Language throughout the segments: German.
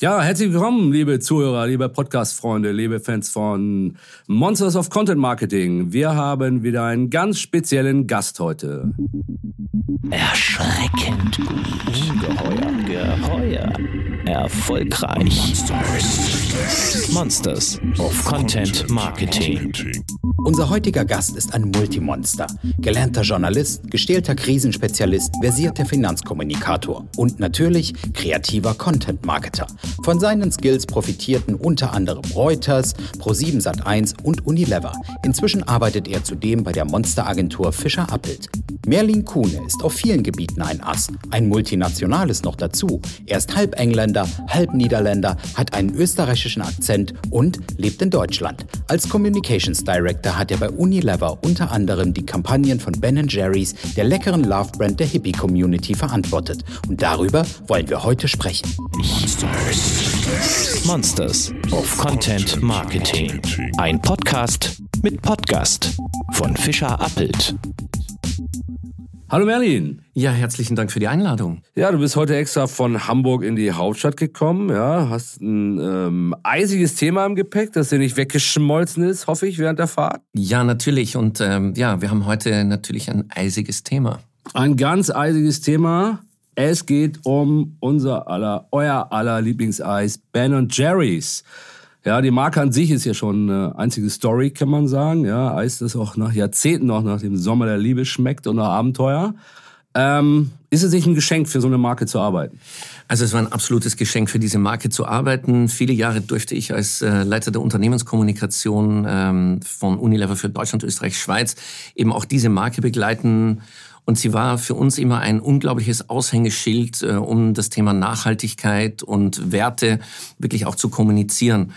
Ja, herzlich willkommen, liebe Zuhörer, liebe Podcast-Freunde, liebe Fans von Monsters of Content Marketing. Wir haben wieder einen ganz speziellen Gast heute. Erschreckend gut. Ungeheuer. Geheuer. Erfolgreich. Monsters of Content Marketing. Unser heutiger Gast ist ein Multimonster. Gelernter Journalist, gestählter Krisenspezialist, versierter Finanzkommunikator und natürlich kreativer Content-Marketer. Von seinen Skills profitierten unter anderem Reuters, Pro7 Sat1 und Unilever. Inzwischen arbeitet er zudem bei der Monsteragentur Fischer Appelt. Merlin Kuhne ist auf vielen Gebieten ein Ass, ein multinationales noch dazu. Er ist halb Engländer, halb Niederländer, hat einen österreichischen Akzent und lebt in Deutschland. Als Communications Director hat er bei Unilever unter anderem die Kampagnen von Ben Jerry's, der leckeren Love Brand der Hippie Community verantwortet. Und darüber wollen wir heute sprechen. Monsters of Content Marketing. Ein Podcast mit Podcast von Fischer Appelt. Hallo Merlin. Ja, herzlichen Dank für die Einladung. Ja, du bist heute extra von Hamburg in die Hauptstadt gekommen. Ja, hast ein ähm, eisiges Thema im Gepäck, das dir nicht weggeschmolzen ist, hoffe ich, während der Fahrt. Ja, natürlich. Und ähm, ja, wir haben heute natürlich ein eisiges Thema. Ein ganz eisiges Thema. Es geht um unser aller, euer aller Lieblingseis, Ben Jerry's. Ja, die Marke an sich ist ja schon eine einzige Story, kann man sagen. Ja, Eis, das auch nach Jahrzehnten noch nach dem Sommer der Liebe schmeckt und nach Abenteuer. Ähm, ist es nicht ein Geschenk, für so eine Marke zu arbeiten? Also es war ein absolutes Geschenk, für diese Marke zu arbeiten. Viele Jahre durfte ich als äh, Leiter der Unternehmenskommunikation ähm, von Unilever für Deutschland, Österreich, Schweiz eben auch diese Marke begleiten und sie war für uns immer ein unglaubliches Aushängeschild, äh, um das Thema Nachhaltigkeit und Werte wirklich auch zu kommunizieren.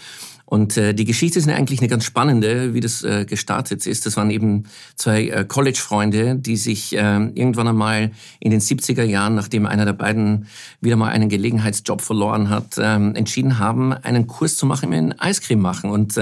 Und äh, die Geschichte ist eigentlich eine ganz spannende, wie das äh, gestartet ist. Das waren eben zwei College-Freunde, die sich irgendwann einmal in den 70er Jahren, nachdem einer der beiden wieder mal einen Gelegenheitsjob verloren hat, äh, entschieden haben, einen Kurs zu machen in Eiscreme machen. Und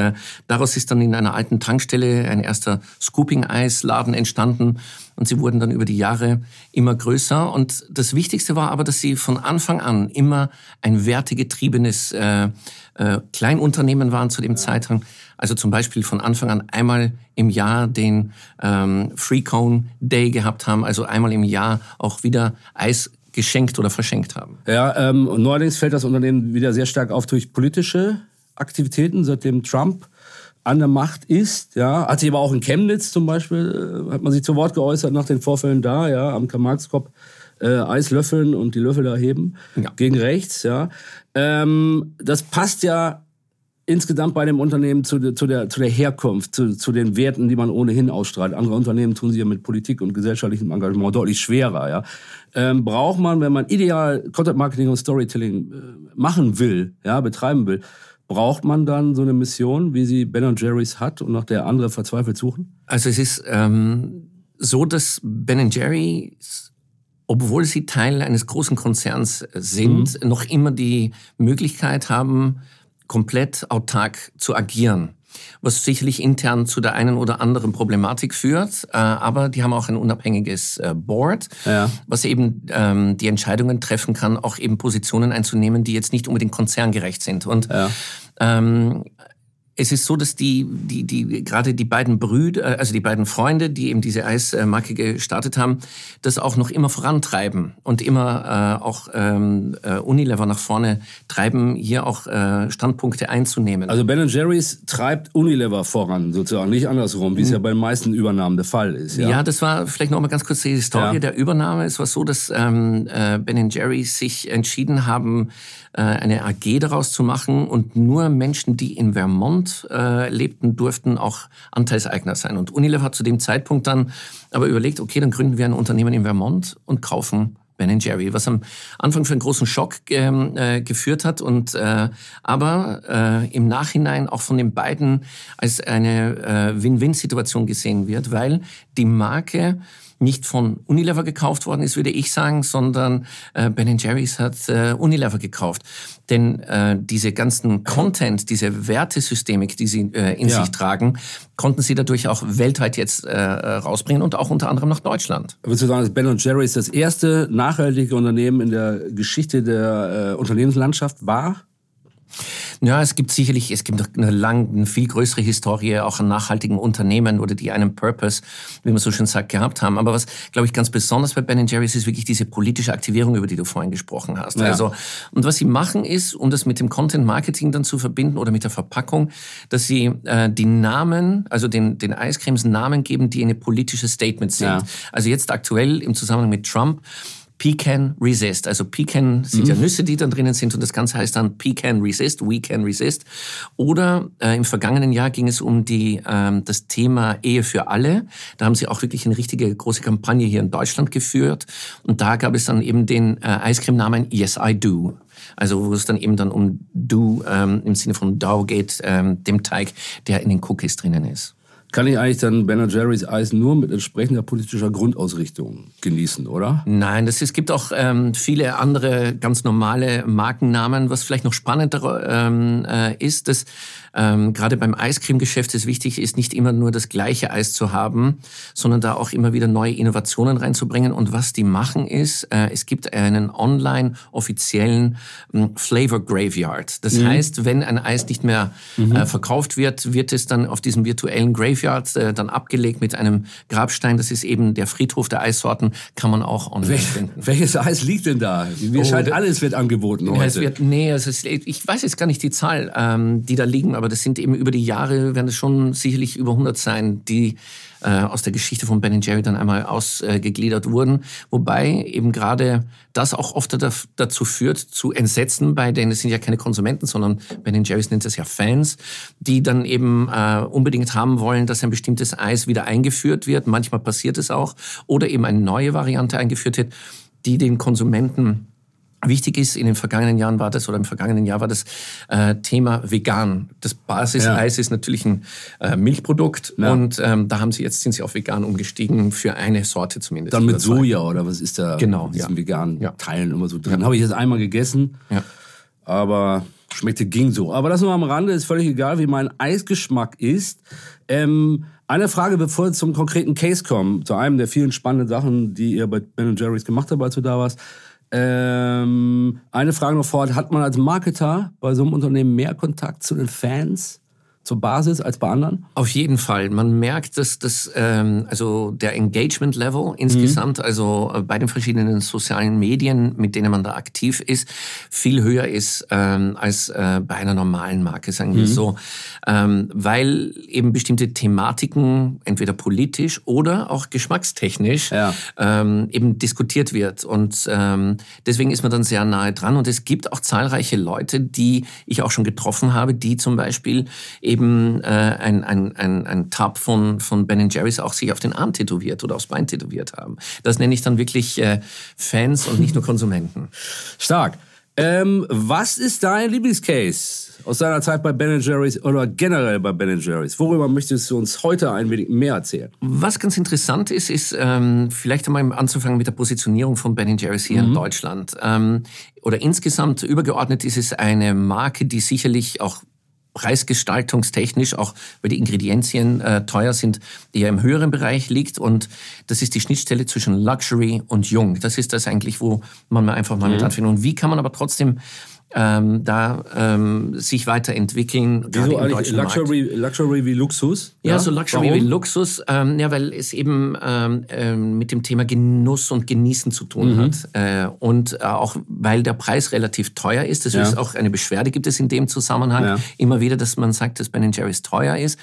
daraus ist dann in einer alten Tankstelle ein erster Scooping-Eisladen entstanden. Und sie wurden dann über die Jahre immer größer. Und das Wichtigste war aber, dass sie von Anfang an immer ein wertegetriebenes äh, äh, Kleinunternehmen waren zu dem Zeitpunkt. Also zum Beispiel von Anfang an einmal im Jahr den ähm, Free Cone Day gehabt haben, also einmal im Jahr auch wieder Eis geschenkt oder verschenkt haben. Ja, ähm, und neuerdings fällt das Unternehmen wieder sehr stark auf durch politische Aktivitäten, seitdem Trump an der Macht ist. Ja, hat sich aber auch in Chemnitz zum Beispiel, äh, hat man sich zu Wort geäußert nach den Vorfällen da, ja, am Karl-Marx-Kopf. Äh, Eis löffeln und die Löffel da heben ja. gegen rechts, ja. Ähm, das passt ja insgesamt bei dem Unternehmen zu, zu, der, zu der Herkunft, zu, zu den Werten, die man ohnehin ausstrahlt. Andere Unternehmen tun sie ja mit Politik und gesellschaftlichem Engagement deutlich schwerer. Ja. Ähm, braucht man, wenn man ideal Content Marketing und Storytelling äh, machen will, ja, betreiben will, Braucht man dann so eine Mission, wie sie Ben Jerry's hat und nach der andere verzweifelt suchen? Also es ist ähm, so, dass Ben Jerry's, obwohl sie Teil eines großen Konzerns sind, mhm. noch immer die Möglichkeit haben, komplett autark zu agieren was sicherlich intern zu der einen oder anderen Problematik führt. Äh, aber die haben auch ein unabhängiges äh, Board, ja. was eben ähm, die Entscheidungen treffen kann, auch eben Positionen einzunehmen, die jetzt nicht unbedingt konzerngerecht sind. Und ja. ähm, es ist so, dass die, die, die, gerade die beiden Brüder, äh, also die beiden Freunde, die eben diese Eismarke gestartet haben, das auch noch immer vorantreiben und immer äh, auch ähm, äh, Unilever nach vorne treiben, hier auch äh, Standpunkte einzunehmen. Also Ben Jerry's treibt Unilever voran, sozusagen, nicht andersrum, wie es ja bei den meisten Übernahmen der Fall ist. Ja, ja das war vielleicht noch mal ganz kurz die Historie ja. der Übernahme. Es war so, dass ähm, äh, Ben Jerry's sich entschieden haben, äh, eine AG daraus zu machen und nur Menschen, die in Vermont äh, lebten, durften auch Anteilseigner sein. Und Unilever hat zu dem Zeitpunkt dann aber überlegt, okay, dann gründen wir ein Unternehmen in Vermont und kaufen Ben Jerry, was am Anfang für einen großen Schock ähm, äh, geführt hat und äh, aber äh, im Nachhinein auch von den beiden als eine äh, Win-Win-Situation gesehen wird, weil die Marke nicht von Unilever gekauft worden ist, würde ich sagen, sondern äh, Ben Jerry's hat äh, Unilever gekauft. Denn äh, diese ganzen Content, diese Wertesystemik, die sie äh, in ja. sich tragen, konnten sie dadurch auch weltweit jetzt äh, rausbringen und auch unter anderem nach Deutschland. Würdest du sagen, dass Ben Jerry's das erste nachhaltige Unternehmen in der Geschichte der äh, Unternehmenslandschaft war? Ja, es gibt sicherlich, es gibt noch eine lang, eine viel größere Historie auch an nachhaltigen Unternehmen oder die einen Purpose, wie man so schön sagt, gehabt haben. Aber was, glaube ich, ganz besonders bei Ben Jerry's ist wirklich diese politische Aktivierung, über die du vorhin gesprochen hast. Ja. Also, und was sie machen ist, um das mit dem Content Marketing dann zu verbinden oder mit der Verpackung, dass sie äh, die Namen, also den, den Eiscremes Namen geben, die eine politische Statement sind. Ja. Also jetzt aktuell im Zusammenhang mit Trump Pecan Resist. Also Pecan sind mhm. ja Nüsse, die dann drinnen sind und das Ganze heißt dann Pecan Resist, We Can Resist. Oder äh, im vergangenen Jahr ging es um die, ähm, das Thema Ehe für alle. Da haben sie auch wirklich eine richtige große Kampagne hier in Deutschland geführt und da gab es dann eben den äh, Eiscreme-Namen Yes I Do. Also wo es dann eben dann um Do ähm, im Sinne von Dough geht, ähm, dem Teig, der in den Cookies drinnen ist kann ich eigentlich dann Ben Jerry's Eis nur mit entsprechender politischer Grundausrichtung genießen, oder? Nein, das, es gibt auch ähm, viele andere ganz normale Markennamen. Was vielleicht noch spannender ähm, äh, ist, dass ähm, gerade beim Eiscremgeschäft es wichtig ist, nicht immer nur das gleiche Eis zu haben, sondern da auch immer wieder neue Innovationen reinzubringen. Und was die machen ist, äh, es gibt einen online offiziellen äh, Flavor Graveyard. Das mhm. heißt, wenn ein Eis nicht mehr mhm. äh, verkauft wird, wird es dann auf diesem virtuellen Graveyard äh, dann abgelegt mit einem Grabstein. Das ist eben der Friedhof der Eissorten, kann man auch online Wel finden. Welches Eis liegt denn da? Mir oh, scheint alles wird angeboten heute. Es wird, nee, es ist, ich weiß jetzt gar nicht die Zahl, ähm, die da liegen, aber das sind eben über die Jahre, werden es schon sicherlich über 100 sein, die äh, aus der Geschichte von Ben Jerry dann einmal ausgegliedert wurden. Wobei eben gerade das auch oft dazu führt, zu Entsetzen bei denen, es sind ja keine Konsumenten, sondern Ben Jerry's nennt es ja Fans, die dann eben äh, unbedingt haben wollen, dass ein bestimmtes Eis wieder eingeführt wird. Manchmal passiert es auch. Oder eben eine neue Variante eingeführt wird, die den Konsumenten Wichtig ist, in den vergangenen Jahren war das, oder im vergangenen Jahr war das äh, Thema vegan. Das Basiseis ja. ist natürlich ein äh, Milchprodukt ja. und ähm, da haben sie jetzt sind sie auf vegan umgestiegen für eine Sorte zumindest. Dann mit Soja oder was ist da genau, in diesen ja. veganen Teilen immer so drin? Habe ich jetzt einmal gegessen, aber schmeckte ging so. Aber das nur am Rande, ist völlig egal, wie mein Eisgeschmack ist. Ähm, eine Frage, bevor wir zum konkreten Case kommen, zu einem der vielen spannenden Sachen, die ihr bei Ben Jerry's gemacht habt, als du da warst. Ähm, eine Frage noch vor, hat man als Marketer bei so einem Unternehmen mehr Kontakt zu den Fans? Zur Basis als bei anderen? Auf jeden Fall. Man merkt, dass das ähm, also der Engagement Level insgesamt, mhm. also äh, bei den verschiedenen sozialen Medien, mit denen man da aktiv ist, viel höher ist ähm, als äh, bei einer normalen Marke, sagen wir mhm. so, ähm, weil eben bestimmte Thematiken entweder politisch oder auch geschmackstechnisch ja. ähm, eben diskutiert wird und ähm, deswegen ist man dann sehr nahe dran und es gibt auch zahlreiche Leute, die ich auch schon getroffen habe, die zum Beispiel eben äh, ein, ein, ein, ein Tab von, von Ben Jerry's auch sich auf den Arm tätowiert oder aufs Bein tätowiert haben. Das nenne ich dann wirklich äh, Fans und nicht nur Konsumenten. Stark. Ähm, was ist dein Lieblingscase aus deiner Zeit bei Ben Jerry's oder generell bei Ben Jerry's? Worüber möchtest du uns heute ein wenig mehr erzählen? Was ganz interessant ist, ist ähm, vielleicht einmal anzufangen mit der Positionierung von Ben Jerry's hier mhm. in Deutschland. Ähm, oder insgesamt übergeordnet ist es eine Marke, die sicherlich auch preisgestaltungstechnisch, auch weil die Ingredienzien äh, teuer sind, eher im höheren Bereich liegt. Und das ist die Schnittstelle zwischen Luxury und Jung. Das ist das eigentlich, wo man mal einfach mal mhm. mit anfängt. Und wie kann man aber trotzdem ähm, da ähm, sich weiterentwickeln. Wieso eigentlich Luxury, Luxury wie Luxus? Ja, ja so Luxury Warum? wie Luxus, ähm, ja, weil es eben ähm, ähm, mit dem Thema Genuss und Genießen zu tun mhm. hat. Äh, und äh, auch weil der Preis relativ teuer ist. Das ja. ist auch eine Beschwerde gibt es in dem Zusammenhang ja. immer wieder, dass man sagt, dass Ben Jerry's teuer ist.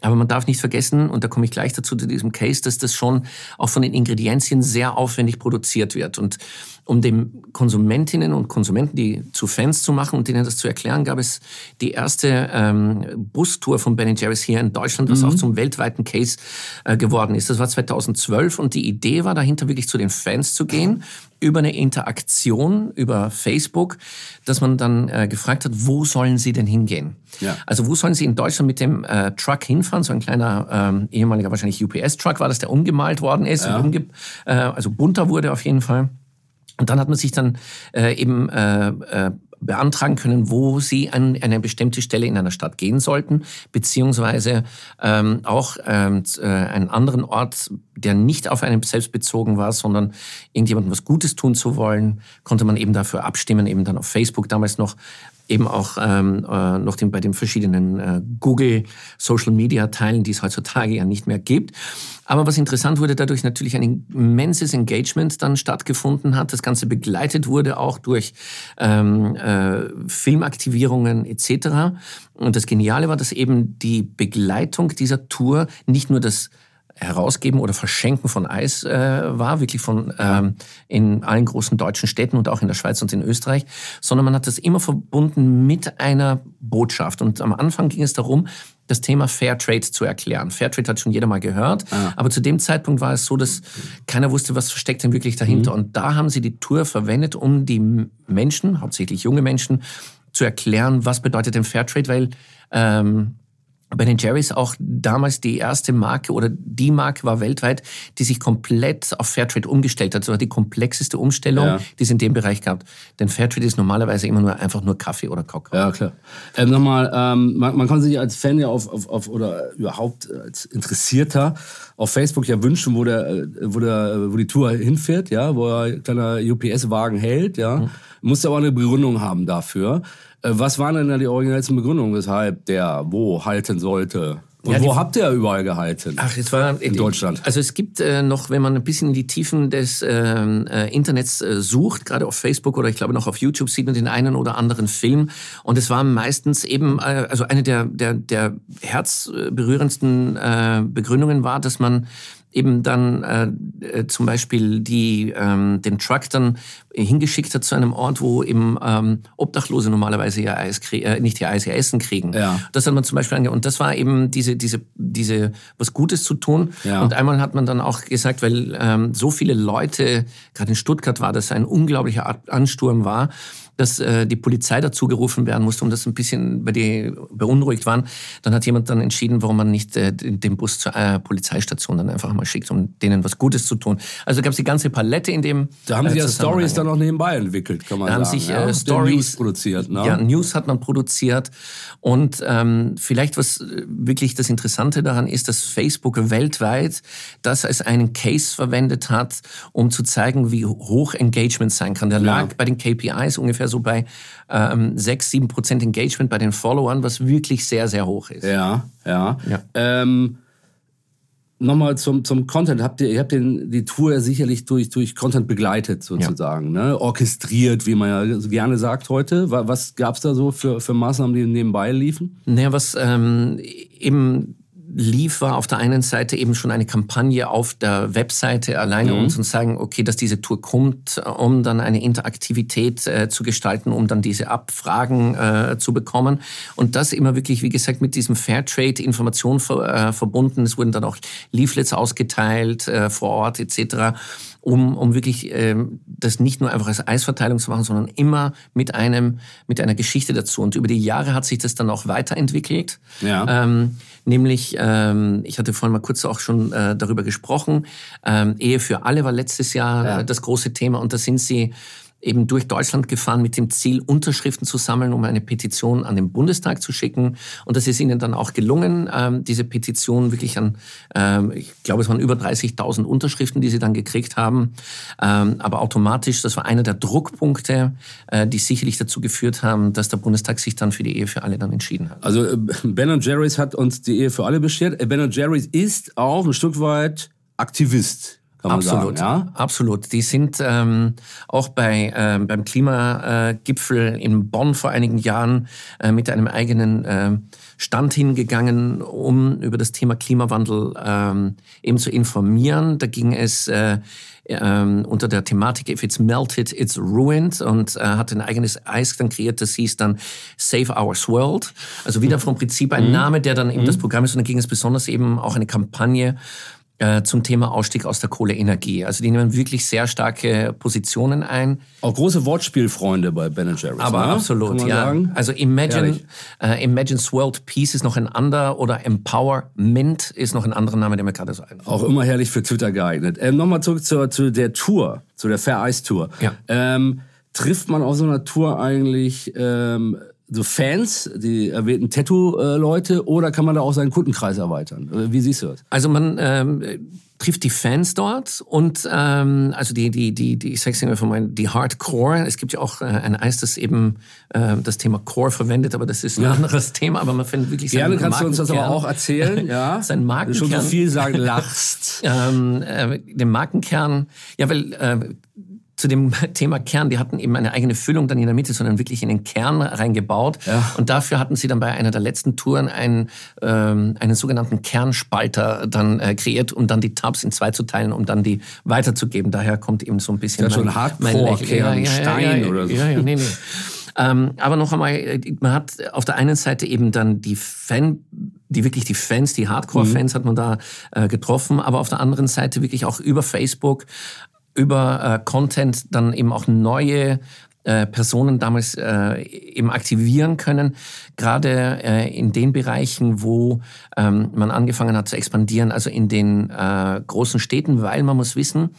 Aber man darf nicht vergessen, und da komme ich gleich dazu zu diesem Case, dass das schon auch von den Ingredienzien sehr aufwendig produziert wird. Und um den Konsumentinnen und Konsumenten, die zu Fans zu machen und denen das zu erklären, gab es die erste ähm, Bustour von Ben Jerry's hier in Deutschland, was mhm. auch zum weltweiten Case äh, geworden ist. Das war 2012 und die Idee war dahinter wirklich zu den Fans zu gehen über eine Interaktion über Facebook, dass man dann äh, gefragt hat, wo sollen sie denn hingehen? Ja. Also wo sollen sie in Deutschland mit dem äh, Truck hinfahren? So ein kleiner ähm, ehemaliger wahrscheinlich UPS-Truck war das, der umgemalt worden ist, ja. umge äh, also bunter wurde auf jeden Fall. Und dann hat man sich dann äh, eben äh, äh, beantragen können, wo sie an eine bestimmte Stelle in einer Stadt gehen sollten, beziehungsweise ähm, auch ähm, äh, einen anderen Ort, der nicht auf einen selbst bezogen war, sondern irgendjemandem was Gutes tun zu wollen, konnte man eben dafür abstimmen, eben dann auf Facebook damals noch eben auch ähm, äh, noch den, bei den verschiedenen äh, Google Social Media Teilen, die es heutzutage ja nicht mehr gibt. Aber was interessant wurde, dadurch natürlich ein immenses Engagement dann stattgefunden hat. Das Ganze begleitet wurde auch durch ähm, äh, Filmaktivierungen etc. Und das Geniale war, dass eben die Begleitung dieser Tour nicht nur das Herausgeben oder Verschenken von Eis äh, war, wirklich von ähm, in allen großen deutschen Städten und auch in der Schweiz und in Österreich, sondern man hat das immer verbunden mit einer Botschaft. Und am Anfang ging es darum, das Thema Fairtrade zu erklären. Fairtrade hat schon jeder mal gehört, ah. aber zu dem Zeitpunkt war es so, dass keiner wusste, was versteckt denn wirklich dahinter. Mhm. Und da haben sie die Tour verwendet, um die Menschen, hauptsächlich junge Menschen, zu erklären, was bedeutet denn Fairtrade, weil ähm, Ben Jerry's auch damals die erste Marke oder die Marke war weltweit, die sich komplett auf Fairtrade umgestellt hat. Das war die komplexeste Umstellung, ja. die es in dem Bereich gab. Denn Fairtrade ist normalerweise immer nur einfach nur Kaffee oder Kakao. Ja, klar. Ähm, Nochmal, ähm, man, man, kann sich als Fan ja auf, auf, auf oder überhaupt als Interessierter auf Facebook ja wünschen, wo, der, wo, der, wo die Tour hinfährt, ja, wo er kleiner UPS-Wagen hält, ja. Mhm. Muss aber eine Begründung haben dafür. Äh, was waren denn da die originellsten Begründungen, weshalb der wo halten sollte? Und ja, wo habt ihr überall gehalten? Ach, es war in Deutschland. Also es gibt äh, noch, wenn man ein bisschen in die Tiefen des ähm, äh, Internets äh, sucht, gerade auf Facebook oder ich glaube noch auf YouTube, sieht man den einen oder anderen Film. Und es war meistens eben, äh, also eine der der der herzberührendsten äh, Begründungen war, dass man eben dann äh, äh, zum Beispiel die, ähm, den Truck dann hingeschickt hat zu einem Ort, wo eben ähm, Obdachlose normalerweise ihr Eis äh, nicht ihr Eis, ihr Essen kriegen. Ja. Das hat man zum Beispiel ange und das war eben diese, diese, diese was Gutes zu tun. Ja. Und einmal hat man dann auch gesagt, weil ähm, so viele Leute, gerade in Stuttgart war das ein unglaublicher Ansturm war, dass äh, die Polizei dazu gerufen werden musste, um das ein bisschen bei die beunruhigt waren. Dann hat jemand dann entschieden, warum man nicht äh, den Bus zur äh, Polizeistation dann einfach mal schickt, um denen was Gutes zu tun. Also gab es die ganze Palette in dem. Da haben äh, sie ja Stories dann auch nebenbei entwickelt, kann man da sagen. haben sich äh, Stories News produziert. Ne? Ja, News hat man produziert und ähm, vielleicht was äh, wirklich das Interessante daran ist, dass Facebook weltweit das als einen Case verwendet hat, um zu zeigen, wie hoch Engagement sein kann. Der ja. lag bei den KPIs ungefähr ungefähr so bei ähm, 6, 7 Prozent Engagement bei den Followern, was wirklich sehr, sehr hoch ist. Ja, ja. ja. Ähm, Nochmal zum, zum Content. Habt ihr, ihr habt den, die Tour sicherlich durch, durch Content begleitet, sozusagen, ja. ne? orchestriert, wie man ja so gerne sagt heute. Was gab es da so für, für Maßnahmen, die nebenbei liefen? Naja, was ähm, eben lief, war auf der einen Seite eben schon eine Kampagne auf der Webseite alleine, mhm. um zu sagen, okay, dass diese Tour kommt, um dann eine Interaktivität äh, zu gestalten, um dann diese Abfragen äh, zu bekommen. Und das immer wirklich, wie gesagt, mit diesem Fairtrade-Information ver, äh, verbunden. Es wurden dann auch Leaflets ausgeteilt äh, vor Ort etc um, um wirklich ähm, das nicht nur einfach als Eisverteilung zu machen, sondern immer mit einem mit einer Geschichte dazu. Und über die Jahre hat sich das dann auch weiterentwickelt. Ja. Ähm, nämlich, ähm, ich hatte vorhin mal kurz auch schon äh, darüber gesprochen, ähm, Ehe für alle war letztes Jahr ja. das große Thema und da sind sie eben durch Deutschland gefahren mit dem Ziel, Unterschriften zu sammeln, um eine Petition an den Bundestag zu schicken. Und das ist ihnen dann auch gelungen, ähm, diese Petition wirklich an, ähm, ich glaube, es waren über 30.000 Unterschriften, die sie dann gekriegt haben. Ähm, aber automatisch, das war einer der Druckpunkte, äh, die sicherlich dazu geführt haben, dass der Bundestag sich dann für die Ehe für alle dann entschieden hat. Also äh, Ben Jerry's hat uns die Ehe für alle beschert. Äh, ben Jerry's ist auch ein Stück weit Aktivist absolut, sagen, ja? absolut. Die sind ähm, auch bei ähm, beim Klimagipfel in Bonn vor einigen Jahren äh, mit einem eigenen äh, Stand hingegangen, um über das Thema Klimawandel ähm, eben zu informieren. Da ging es äh, ähm, unter der Thematik If it's melted, it's ruined und äh, hat ein eigenes Eis dann kreiert, das hieß dann Save Our World. Also wieder vom Prinzip ein mhm. Name, der dann eben mhm. das Programm ist und dann ging es besonders eben auch eine Kampagne äh, zum Thema Ausstieg aus der Kohleenergie. Also die nehmen wirklich sehr starke Positionen ein. Auch große Wortspielfreunde bei Ben Jerry's. Aber ne? absolut, ja. Sagen? Also Imagine, äh, Imagine's World Peace ist noch ein anderer oder Empowerment ist noch ein anderer Name, der mir gerade so einfällt. Auch immer herrlich für Twitter geeignet. Ähm, Nochmal zurück zur, zu der Tour, zu der Fair Ice Tour. Ja. Ähm, trifft man auf so einer Tour eigentlich ähm, so Fans, die erwähnten Tattoo-Leute, oder kann man da auch seinen Kundenkreis erweitern? Wie siehst du das? Also man ähm, trifft die Fans dort und ähm, also die die die die ich sag's immer von meinen die Hardcore. Es gibt ja auch äh, ein Eis, das eben äh, das Thema Core verwendet, aber das ist ein ja. anderes Thema. Aber man findet wirklich gerne kannst du uns das aber auch erzählen. Ja, sein Markenkern. Schon so viel sagen lachst. ähm, äh, den Markenkern. Ja, weil äh, zu dem Thema Kern, die hatten eben eine eigene Füllung dann in der Mitte, sondern wirklich in den Kern reingebaut. Ja. Und dafür hatten sie dann bei einer der letzten Touren einen, ähm, einen sogenannten Kernspalter dann äh, kreiert, um dann die Tabs in zwei zu teilen, um dann die weiterzugeben. Daher kommt eben so ein bisschen ist mein, schon Hardcore-Kern, ja, ja, Stein oder so. Ja, ja, nee, nee. Ähm, aber noch einmal, äh, man hat auf der einen Seite eben dann die Fan, die wirklich die Fans, die Hardcore-Fans mhm. hat man da äh, getroffen, aber auf der anderen Seite wirklich auch über Facebook über äh, Content dann eben auch neue äh, Personen damals äh, eben aktivieren können, gerade äh, in den Bereichen, wo ähm, man angefangen hat zu expandieren, also in den äh, großen Städten, weil man muss wissen,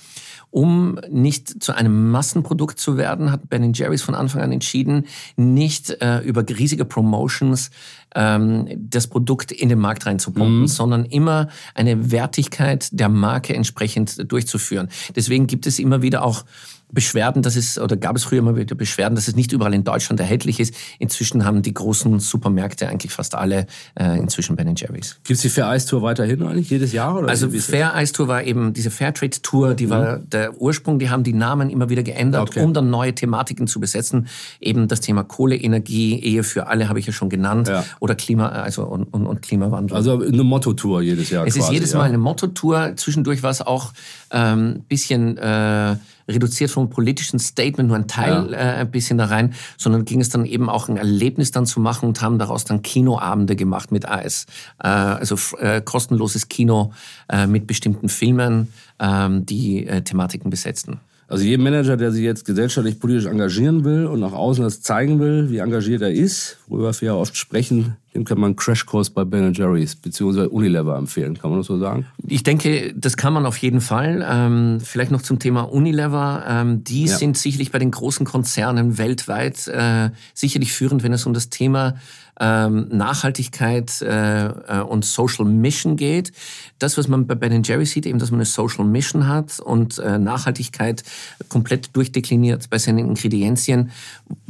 um nicht zu einem Massenprodukt zu werden, hat Ben Jerry's von Anfang an entschieden, nicht äh, über riesige Promotions ähm, das Produkt in den Markt reinzupumpen, mhm. sondern immer eine Wertigkeit der Marke entsprechend durchzuführen. Deswegen gibt es immer wieder auch Beschwerden, dass es, oder gab es früher immer wieder Beschwerden, dass es nicht überall in Deutschland erhältlich ist. Inzwischen haben die großen Supermärkte eigentlich fast alle äh, inzwischen Ben Jerry's. Gibt es die Fair Ice Tour weiterhin eigentlich jedes Jahr? Oder also Fair Ice Tour war eben diese Fairtrade Tour, die mhm. war der Ursprung. Die haben die Namen immer wieder geändert, okay. um dann neue Thematiken zu besetzen. Eben das Thema Kohleenergie, Ehe für alle habe ich ja schon genannt, ja. oder Klima, also und, und, und, Klimawandel. Also eine Motto-Tour jedes Jahr. Es quasi, ist jedes Mal eine Motto-Tour. Zwischendurch war es auch ein ähm, bisschen äh, reduziert vom politischen Statement, nur ein Teil ja. äh, ein bisschen da rein, sondern ging es dann eben auch ein Erlebnis dann zu machen und haben daraus dann Kinoabende gemacht mit AS. Äh, also äh, kostenloses Kino äh, mit bestimmten Filmen, ähm, die äh, Thematiken besetzten. Also jedem Manager, der sich jetzt gesellschaftlich politisch engagieren will und nach außen das zeigen will, wie engagiert er ist, worüber wir ja oft sprechen, dem kann man einen Crashkurs bei Ben Jerry's bzw. Unilever empfehlen. Kann man das so sagen? Ich denke, das kann man auf jeden Fall. Ähm, vielleicht noch zum Thema Unilever. Ähm, die ja. sind sicherlich bei den großen Konzernen weltweit äh, sicherlich führend, wenn es um das Thema ähm, Nachhaltigkeit äh, äh, und Social Mission geht. Das, was man bei Ben Jerry sieht, eben, dass man eine Social Mission hat und äh, Nachhaltigkeit komplett durchdekliniert bei seinen Ingredienzien,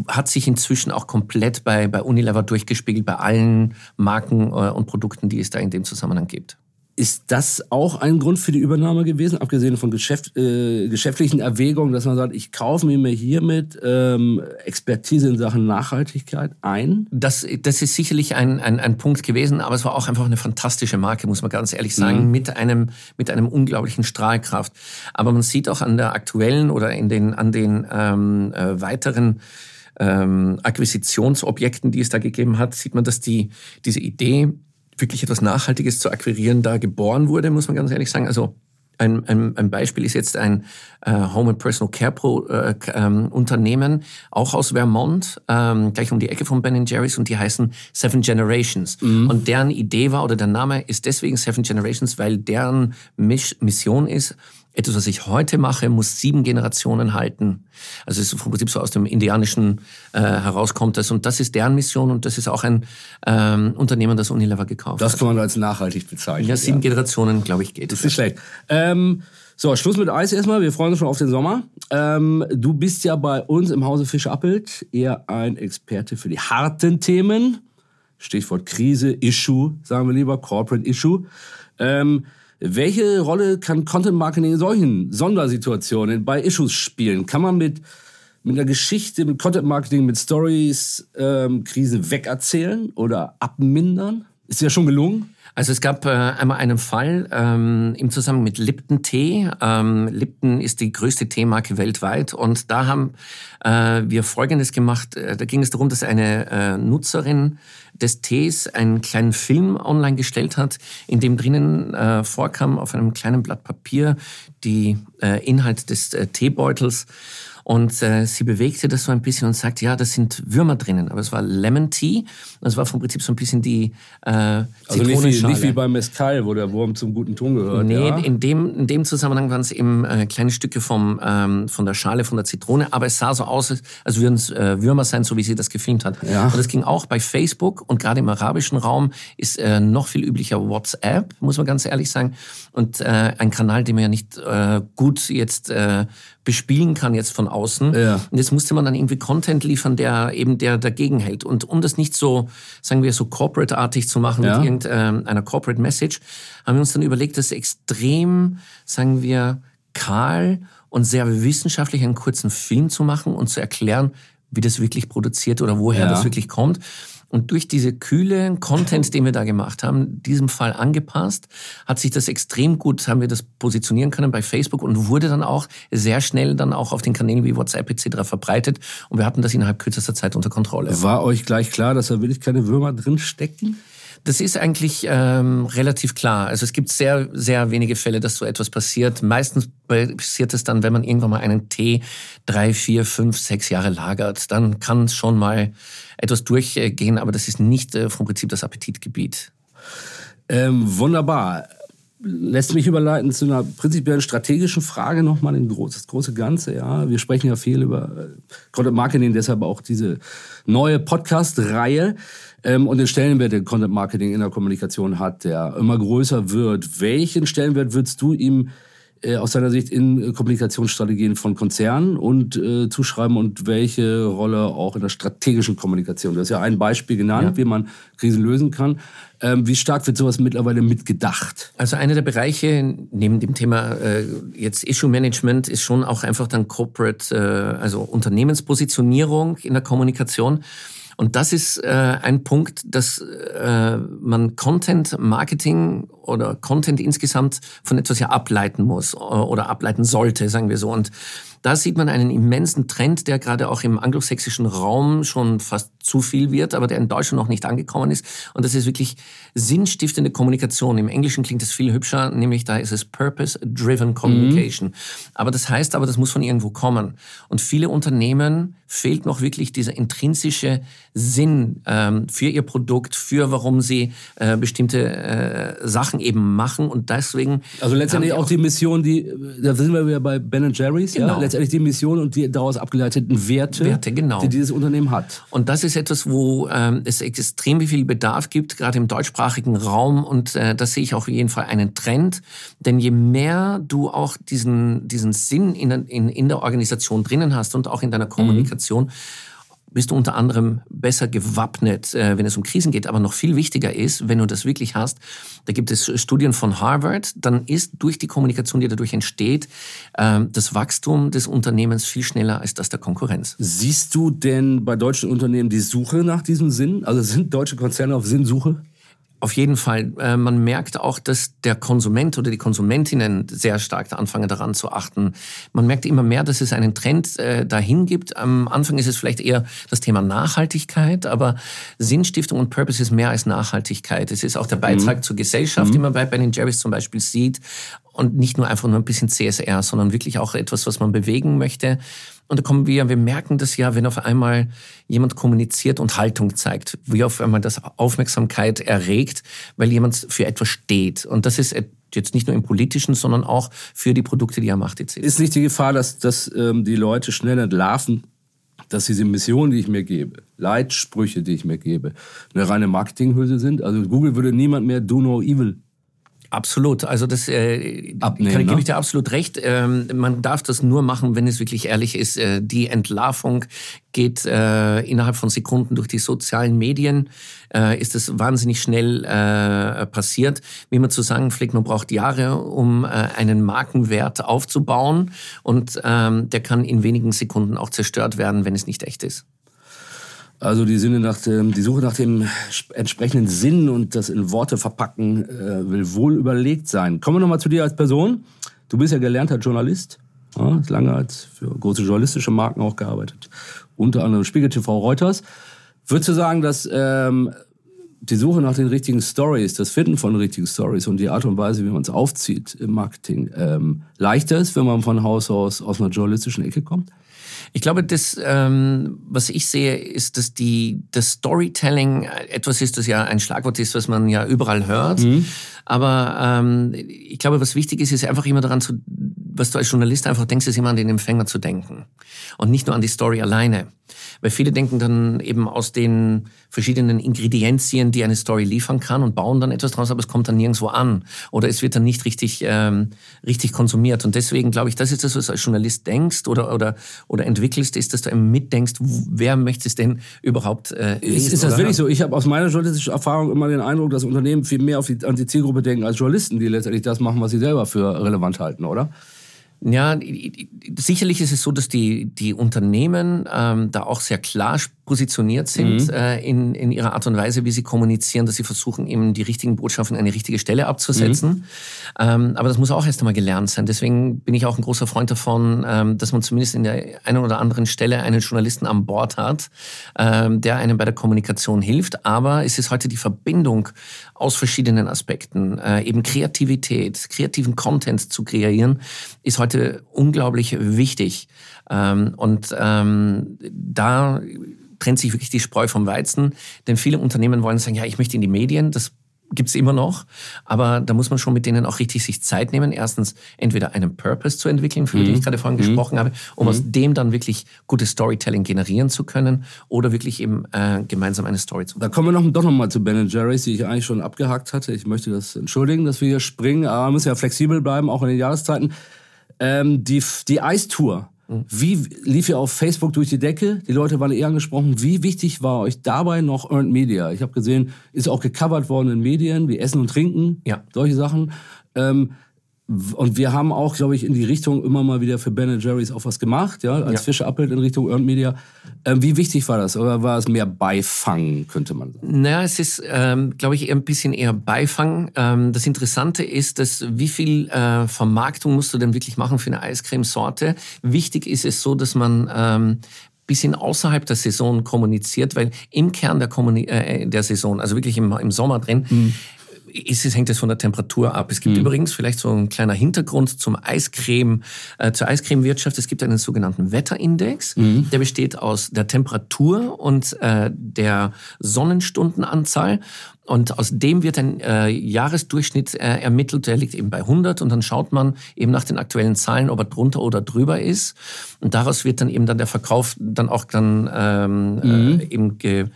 hat sich inzwischen auch komplett bei, bei Unilever durchgespiegelt, bei allen Marken äh, und Produkten, die es da in dem Zusammenhang gibt. Ist das auch ein Grund für die Übernahme gewesen, abgesehen von Geschäft, äh, geschäftlichen Erwägungen, dass man sagt, ich kaufe mir hiermit ähm, Expertise in Sachen Nachhaltigkeit ein? Das, das ist sicherlich ein, ein, ein Punkt gewesen, aber es war auch einfach eine fantastische Marke, muss man ganz ehrlich sagen, mhm. mit, einem, mit einem unglaublichen Strahlkraft. Aber man sieht auch an der aktuellen oder in den, an den ähm, äh, weiteren ähm, Akquisitionsobjekten, die es da gegeben hat, sieht man, dass die, diese Idee, wirklich etwas Nachhaltiges zu akquirieren, da geboren wurde, muss man ganz ehrlich sagen. Also ein, ein, ein Beispiel ist jetzt ein äh, Home and Personal Care Pro äh, ähm, Unternehmen, auch aus Vermont, ähm, gleich um die Ecke von Ben Jerry's und die heißen Seven Generations. Mhm. Und deren Idee war, oder der Name ist deswegen Seven Generations, weil deren Mission ist, etwas, was ich heute mache, muss sieben Generationen halten. Also es ist im Prinzip so aus dem Indianischen äh, herauskommt das. Und das ist deren Mission und das ist auch ein ähm, Unternehmen, das Unilever gekauft das hat. Das kann man als nachhaltig bezeichnen. Ja, sieben ja. Generationen, glaube ich, geht. Das ist nicht schlecht. Ähm, so, Schluss mit Eis erstmal. Wir freuen uns schon auf den Sommer. Ähm, du bist ja bei uns im Hause Fische Appelt eher ein Experte für die harten Themen. Stichwort Krise, Issue, sagen wir lieber, Corporate Issue. Ähm, welche Rolle kann Content Marketing in solchen Sondersituationen bei Issues spielen? Kann man mit, mit einer Geschichte, mit Content Marketing, mit Stories ähm, Krisen wegerzählen oder abmindern? Ist ja schon gelungen? Also es gab äh, einmal einen Fall ähm, im Zusammenhang mit Lipton Tee. Ähm, Lipton ist die größte Teemarke weltweit und da haben äh, wir Folgendes gemacht. Äh, da ging es darum, dass eine äh, Nutzerin des Tees einen kleinen Film online gestellt hat, in dem drinnen äh, vorkam auf einem kleinen Blatt Papier die äh, Inhalt des äh, Teebeutels Und äh, sie bewegte das so ein bisschen und sagte, ja, das sind Würmer drinnen. Aber es war Lemon Tea. Das war vom Prinzip so ein bisschen die äh, Also nicht wie, nicht wie beim Mezcal, wo der Wurm zum guten Ton gehört. Nee, ja? in, dem, in dem Zusammenhang waren es eben äh, kleine Stücke vom, ähm, von der Schale, von der Zitrone. Aber es sah so aus, als würden es äh, Würmer sein, so wie sie das gefilmt hat. Ja. Und das ging auch bei Facebook und gerade im arabischen Raum ist äh, noch viel üblicher WhatsApp, muss man ganz ehrlich sagen. Und äh, ein Kanal, den man ja nicht äh, gut jetzt äh, bespielen kann jetzt von außen. Ja. Und jetzt musste man dann irgendwie Content liefern, der eben der dagegen hält. Und um das nicht so, sagen wir, so corporate-artig zu machen Ja. mit irgendeiner Corporate Message, haben wir uns dann überlegt, das extrem, sagen wir, kahl und sehr wissenschaftlich einen kurzen Film zu machen und zu erklären, wie das wirklich produziert oder woher Ja. das wirklich kommt. Und durch diese kühle Content, den wir da gemacht haben, diesem Fall angepasst, hat sich das extrem gut, haben wir das positionieren können bei Facebook und wurde dann auch sehr schnell dann auch auf den Kanälen wie WhatsApp etc. verbreitet. Und wir hatten das innerhalb kürzester Zeit unter Kontrolle. War euch gleich klar, dass da wirklich keine Würmer drin stecken? Das ist eigentlich ähm, relativ klar. Also es gibt sehr, sehr wenige Fälle, dass so etwas passiert. Meistens passiert es dann, wenn man irgendwann mal einen Tee drei, vier, fünf, sechs Jahre lagert. Dann kann es schon mal etwas durchgehen, aber das ist nicht äh, vom Prinzip das Appetitgebiet. Ähm, wunderbar. Lässt mich überleiten zu einer prinzipiellen strategischen Frage nochmal in groß, das große Ganze. Ja, wir sprechen ja viel über äh, Content Marketing, deshalb auch diese neue Podcast-Reihe ähm, und den Stellenwert, den Content Marketing in der Kommunikation hat, der immer größer wird. Welchen Stellenwert würdest du ihm äh, aus deiner Sicht in äh, Kommunikationsstrategien von Konzernen und äh, zuschreiben und welche Rolle auch in der strategischen Kommunikation? Du hast ja ein Beispiel genannt, wie man Krisen lösen kann. Ähm, wie stark wird sowas mittlerweile mitgedacht? Also einer der Bereiche neben dem Thema äh, jetzt Issue Management ist schon auch einfach dann Corporate, äh, also Unternehmenspositionierung in der Kommunikation. Und das ist äh, ein Punkt, dass äh, man Content Marketing oder Content insgesamt von etwas ja ableiten muss äh, oder ableiten sollte, sagen wir so. Und da sieht man einen immensen Trend, der gerade auch im anglosächsischen Raum schon fast zu viel wird, aber der in Deutschland noch nicht angekommen ist. Und das ist wirklich sinnstiftende Kommunikation. Im Englischen klingt es viel hübscher, nämlich da ist es Purpose-Driven Communication. Aber das heißt aber, das muss von irgendwo kommen. Und viele Unternehmen fehlt noch wirklich dieser intrinsische Sinn ähm, für ihr Produkt, für warum sie äh, bestimmte äh, Sachen eben machen. Und deswegen Also letztendlich die auch die Mission, die, da sind wir wieder bei Ben Jerry's, ja? Genau. letztendlich die Mission und die daraus abgeleiteten Werte, Werte, genau. die dieses Unternehmen hat. Und das ist etwas, wo ähm, es extrem viel Bedarf gibt, gerade im deutschsprachigen Raum. Und äh, da sehe ich auch auf jeden Fall einen Trend. Denn je mehr du auch diesen, diesen Sinn in, in, in der Organisation drinnen hast und auch in deiner Kommunikation, bist du unter anderem besser gewappnet, äh, wenn es um Krisen geht. Aber noch viel wichtiger ist, wenn du das wirklich hast, da gibt es Studien von Harvard, dann ist durch die Kommunikation, die dadurch entsteht, ähm, das Wachstum des Unternehmens viel schneller als das der Konkurrenz. Siehst du denn bei deutschen Unternehmen die Suche nach diesem Sinn? Also sind deutsche Konzerne auf Sinnsuche? Auf jeden Fall. Äh, Man merkt auch, dass der Konsument oder die Konsumentinnen sehr stark anfangen daran zu achten. Man merkt immer mehr, dass es einen Trend äh, dahin gibt. Am Anfang ist es vielleicht eher das Thema Nachhaltigkeit, aber Sinnstiftung und Purpose ist mehr als Nachhaltigkeit. Es ist auch der Beitrag zur Gesellschaft, den man bei Ben Jerry's zum Beispiel sieht. Und nicht nur einfach nur ein bisschen CSR, sondern wirklich auch etwas, was man bewegen möchte. Und da kommen wir, wir merken das ja, wenn auf einmal jemand kommuniziert und Haltung zeigt, wie auf einmal das Aufmerksamkeit erregt, weil jemand für etwas steht. Und das ist jetzt nicht nur im politischen, sondern auch für die Produkte, die er macht. Etc. Ist nicht die Gefahr, dass, dass ähm, die Leute schnell entlarven, dass diese Mission, die ich mir gebe, Leitsprüche, die ich mir gebe, eine reine Marketinghülse sind? Also Google würde niemand mehr do no evil Absolut. Also das äh, Abnehmen, kann, gebe ne? ich dir absolut recht. Ähm, man darf das nur machen, wenn es wirklich ehrlich ist. Äh, die Entlarvung geht äh, innerhalb von Sekunden durch die sozialen Medien. Äh, ist es wahnsinnig schnell äh, passiert. Wie man zu sagen pflegt, man braucht Jahre, um äh, einen Markenwert aufzubauen. Und ähm, der kann in wenigen Sekunden auch zerstört werden, wenn es nicht echt ist. Also die, Sinne nach dem, die Suche nach dem entsprechenden Sinn und das in Worte verpacken äh, will wohl überlegt sein. Kommen wir nochmal zu dir als Person. Du bist ja gelernter Journalist, ja, lange als für große journalistische Marken auch gearbeitet, unter anderem Spiegel TV, Reuters. Würdest du sagen, dass ähm, die Suche nach den richtigen Stories, das Finden von richtigen Stories und die Art und Weise, wie man es aufzieht im Marketing, ähm, leichter ist, wenn man von Haus aus aus einer journalistischen Ecke kommt? Ich glaube, das, ähm, was ich sehe, ist, dass die, das Storytelling etwas ist, das ja ein Schlagwort ist, was man ja überall hört. Mhm. Aber ähm, ich glaube, was wichtig ist, ist einfach immer daran zu, was du als Journalist einfach denkst, ist immer an den Empfänger zu denken. Und nicht nur an die Story alleine. Weil viele denken dann eben aus den verschiedenen Ingredienzien, die eine Story liefern kann und bauen dann etwas draus, aber es kommt dann nirgendwo an. Oder es wird dann nicht richtig, ähm, richtig konsumiert. Und deswegen glaube ich, das ist das, was du als Journalist denkst oder, oder, oder entwickelst, ist, dass du eben mitdenkst, wer möchte es denn überhaupt äh, Ist, ist das wirklich so? Ich habe aus meiner journalistischen Erfahrung immer den Eindruck, dass Unternehmen viel mehr auf die, an die Zielgruppe denken als Journalisten, die letztendlich das machen, was sie selber für relevant halten, oder? Ja, sicherlich ist es so, dass die, die Unternehmen ähm, da auch sehr klar positioniert sind mhm. äh, in, in ihrer Art und Weise, wie sie kommunizieren, dass sie versuchen, eben die richtigen Botschaften an die richtige Stelle abzusetzen. Mhm. Ähm, aber das muss auch erst einmal gelernt sein. Deswegen bin ich auch ein großer Freund davon, ähm, dass man zumindest in der einen oder anderen Stelle einen Journalisten an Bord hat, ähm, der einem bei der Kommunikation hilft. Aber es ist heute die Verbindung aus verschiedenen Aspekten. Äh, eben Kreativität, kreativen Content zu kreieren, ist heute unglaublich wichtig. Ähm, und ähm, da trennt sich wirklich die Spreu vom Weizen. Denn viele Unternehmen wollen sagen, ja, ich möchte in die Medien, das gibt's immer noch, aber da muss man schon mit denen auch richtig sich Zeit nehmen. Erstens entweder einen Purpose zu entwickeln, für mhm. den ich gerade vorhin mhm. gesprochen habe, um mhm. aus dem dann wirklich gutes Storytelling generieren zu können oder wirklich eben äh, gemeinsam eine Story zu machen. Da kommen wir noch, doch noch mal zu Ben Jerry's, die ich eigentlich schon abgehakt hatte. Ich möchte das entschuldigen, dass wir hier springen, aber man muss ja flexibel bleiben, auch in den Jahreszeiten. Ähm, die, die Eistour, wie lief ihr auf Facebook durch die Decke? Die Leute waren eher angesprochen. Wie wichtig war euch dabei noch Earned Media? Ich habe gesehen, ist auch gecovert worden in Medien wie Essen und Trinken, ja. solche Sachen. Ähm, und wir haben auch, glaube ich, in die Richtung immer mal wieder für Ben Jerry's auch was gemacht, ja, als ja. Fische Abbild in Richtung Earned Media. Ähm, wie wichtig war das? Oder war es mehr Beifang, könnte man sagen? Naja, es ist, ähm, glaube ich, eher ein bisschen eher Beifang. Ähm, das Interessante ist, dass wie viel äh, Vermarktung musst du denn wirklich machen für eine Eiscremesorte? Wichtig ist es so, dass man ähm, bisschen außerhalb der Saison kommuniziert, weil im Kern der, Kommuni äh, der Saison, also wirklich im, im Sommer drin, mhm ist es, hängt es von der Temperatur ab. Es gibt mhm. übrigens vielleicht so ein kleiner Hintergrund zum Eiscreme, äh, zur Eiscremewirtschaft. Es gibt einen sogenannten Wetterindex. Mhm. Der besteht aus der Temperatur und äh, der Sonnenstundenanzahl. Und aus dem wird ein äh, Jahresdurchschnitt äh, ermittelt, der liegt eben bei 100 und dann schaut man eben nach den aktuellen Zahlen, ob er drunter oder drüber ist. Und daraus wird dann eben dann der Verkauf dann auch dann ähm, mhm. äh, eben ge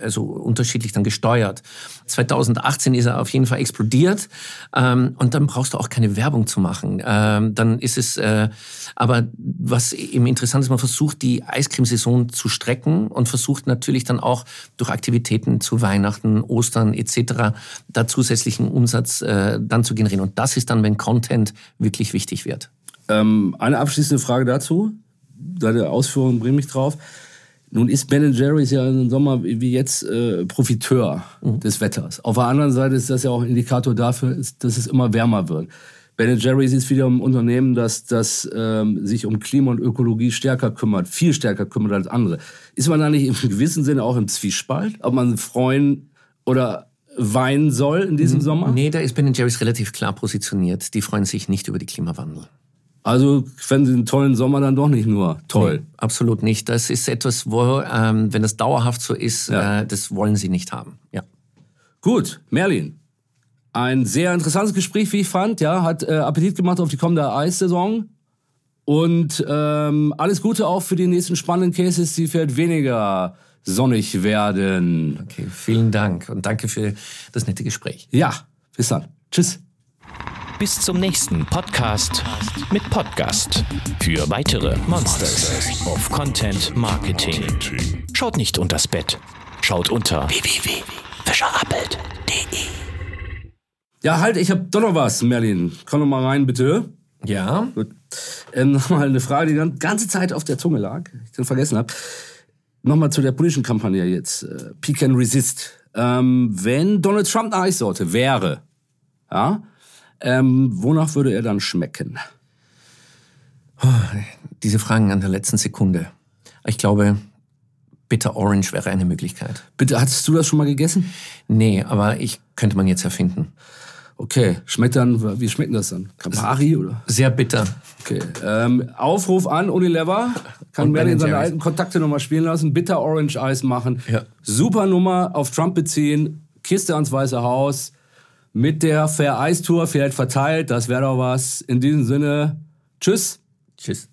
also unterschiedlich dann gesteuert. 2018 ist er auf jeden Fall explodiert ähm, und dann brauchst du auch keine Werbung zu machen. Ähm, dann ist es, äh, aber was eben interessant ist, man versucht die Eiscremesaison zu strecken und versucht natürlich dann auch durch Aktivitäten zu Weihnachten, Ostern etc. da zusätzlichen Umsatz äh, dann zu generieren. Und das ist dann, wenn Content wirklich wichtig wird. Ähm, eine abschließende Frage dazu. Deine Ausführungen bringen mich drauf. Nun ist Ben Jerry's ja im Sommer wie jetzt äh, Profiteur mhm. des Wetters. Auf der anderen Seite ist das ja auch ein Indikator dafür, dass es immer wärmer wird. Ben Jerry's ist wieder ein Unternehmen, das, das ähm, sich um Klima und Ökologie stärker kümmert, viel stärker kümmert als andere. Ist man da nicht im gewissen Sinne auch im Zwiespalt, ob man freuen oder weinen soll in diesem Sommer? Nee, da ist Ben Jerry's relativ klar positioniert. Die freuen sich nicht über die Klimawandel. Also fänden Sie einen tollen Sommer dann doch nicht nur toll. Nee, absolut nicht. Das ist etwas, wo, ähm, wenn das dauerhaft so ist, ja. äh, das wollen Sie nicht haben. Ja. Gut, Merlin. Ein sehr interessantes Gespräch, wie ich fand. Ja, hat äh, Appetit gemacht auf die kommende Eissaison. Und ähm, alles Gute auch für die nächsten spannenden Cases, die vielleicht weniger sonnig werden. Okay, vielen Dank und danke für das nette Gespräch. Ja, bis dann. Tschüss. Bis zum nächsten Podcast mit Podcast für weitere Monsters of Content Marketing. Schaut nicht unters Bett, schaut unter www.fischerappelt.de. Ja, halt, ich hab doch noch was, Merlin. Komm doch mal rein, bitte. Ja. Gut. Ähm, Nochmal eine Frage, die die ganze Zeit auf der Zunge lag, ich den vergessen habe. Nochmal zu der politischen Kampagne jetzt. Äh, Peak and Resist. Ähm, wenn Donald Trump eine Eissorte wäre, ja, ähm, wonach würde er dann schmecken? Oh, diese Fragen an der letzten Sekunde. Ich glaube, Bitter Orange wäre eine Möglichkeit. Bitte, hattest du das schon mal gegessen? Nee, aber ich könnte man jetzt erfinden. Okay, schmeckt dann, wie schmeckt das dann? Campari oder? Sehr bitter. Okay. Ähm, Aufruf an Unilever. Kann Merlin seine alten Kontakte nochmal spielen lassen. Bitter Orange Eis machen. Ja. Super Nummer auf Trump beziehen. Kiste ans Weiße Haus. Mit der Fair Eis Tour vielleicht verteilt. Das wäre doch was. In diesem Sinne. Tschüss. Tschüss.